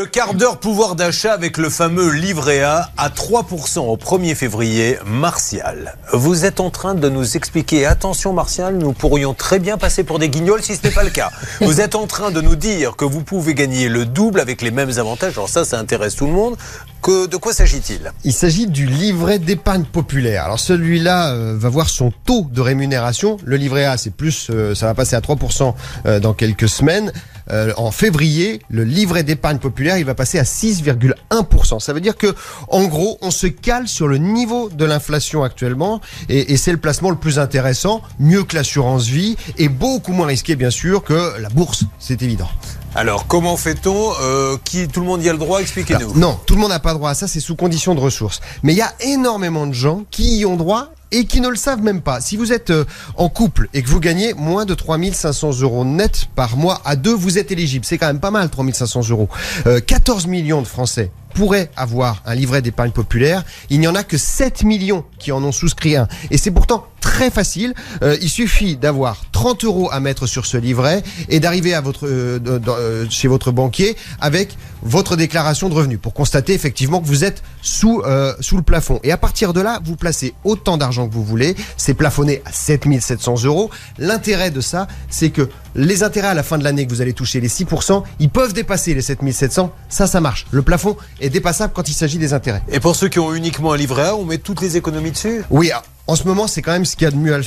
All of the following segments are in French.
Le quart d'heure pouvoir d'achat avec le fameux livret A à 3% au 1er février. Martial, vous êtes en train de nous expliquer, attention Martial, nous pourrions très bien passer pour des guignols si ce n'est pas le cas. Vous êtes en train de nous dire que vous pouvez gagner le double avec les mêmes avantages. Alors ça, ça intéresse tout le monde. Que, de quoi s'agit-il? Il s'agit du livret d'épargne populaire. Alors celui-là euh, va voir son taux de rémunération. Le livret A, c'est plus, euh, ça va passer à 3% euh, dans quelques semaines. Euh, en février, le livret d'épargne populaire, il va passer à 6,1%. Ça veut dire que, en gros, on se cale sur le niveau de l'inflation actuellement, et, et c'est le placement le plus intéressant, mieux que l'assurance vie, et beaucoup moins risqué, bien sûr, que la bourse. C'est évident. Alors, comment fait-on euh, qui, Tout le monde y a le droit Expliquez-nous. Alors, non, tout le monde n'a pas droit à ça, c'est sous condition de ressources. Mais il y a énormément de gens qui y ont droit et qui ne le savent même pas. Si vous êtes euh, en couple et que vous gagnez moins de 3500 euros net par mois à deux, vous êtes éligible. C'est quand même pas mal, 3500 euros. Euh, 14 millions de Français pourraient avoir un livret d'épargne populaire. Il n'y en a que 7 millions qui en ont souscrit un. Et c'est pourtant très facile. Euh, il suffit d'avoir 30 euros à mettre sur ce livret et d'arriver à votre euh, dans- euh, chez votre banquier avec votre déclaration de revenus pour constater effectivement que vous êtes sous euh, sous le plafond. Et à partir de là, vous placez autant d'argent que vous voulez. C'est plafonné à 7700 euros. L'intérêt de ça, c'est que les intérêts à la fin de l'année que vous allez toucher, les 6%, ils peuvent dépasser les 7700. Ça, ça marche. Le plafond est dépassable quand il s'agit des intérêts. Et pour ceux qui ont uniquement un livret A, on met toutes les économies dessus? Oui, en ce moment, c'est quand même ce qu'il y a de mieux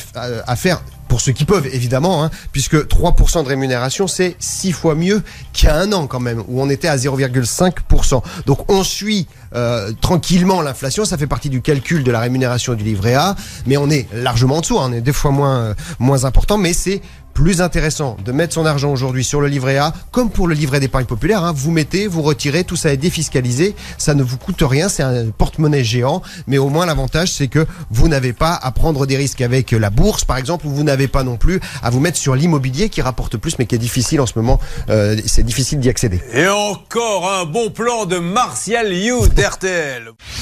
à faire. Pour ceux qui peuvent, évidemment, hein, puisque 3% de rémunération, c'est 6 fois mieux qu'il y a un an quand même, où on était à 0,5%. Donc on suit euh, tranquillement l'inflation, ça fait partie du calcul de la rémunération du livret A, mais on est largement en dessous, hein, on est deux fois moins, euh, moins important, mais c'est plus intéressant de mettre son argent aujourd'hui sur le livret A, comme pour le livret d'épargne populaire. hein. vous mettez, vous retirez, tout ça est défiscalisé, ça ne vous coûte rien, c'est un porte-monnaie géant, mais au moins l'avantage c'est que vous n'avez pas à prendre des risques avec la bourse, par exemple, ou vous n'avez pas non plus à vous mettre sur l'immobilier qui rapporte plus, mais qui est difficile en ce moment. euh, c'est difficile d'y accéder. Et encore un bon plan de Martial d'RTL.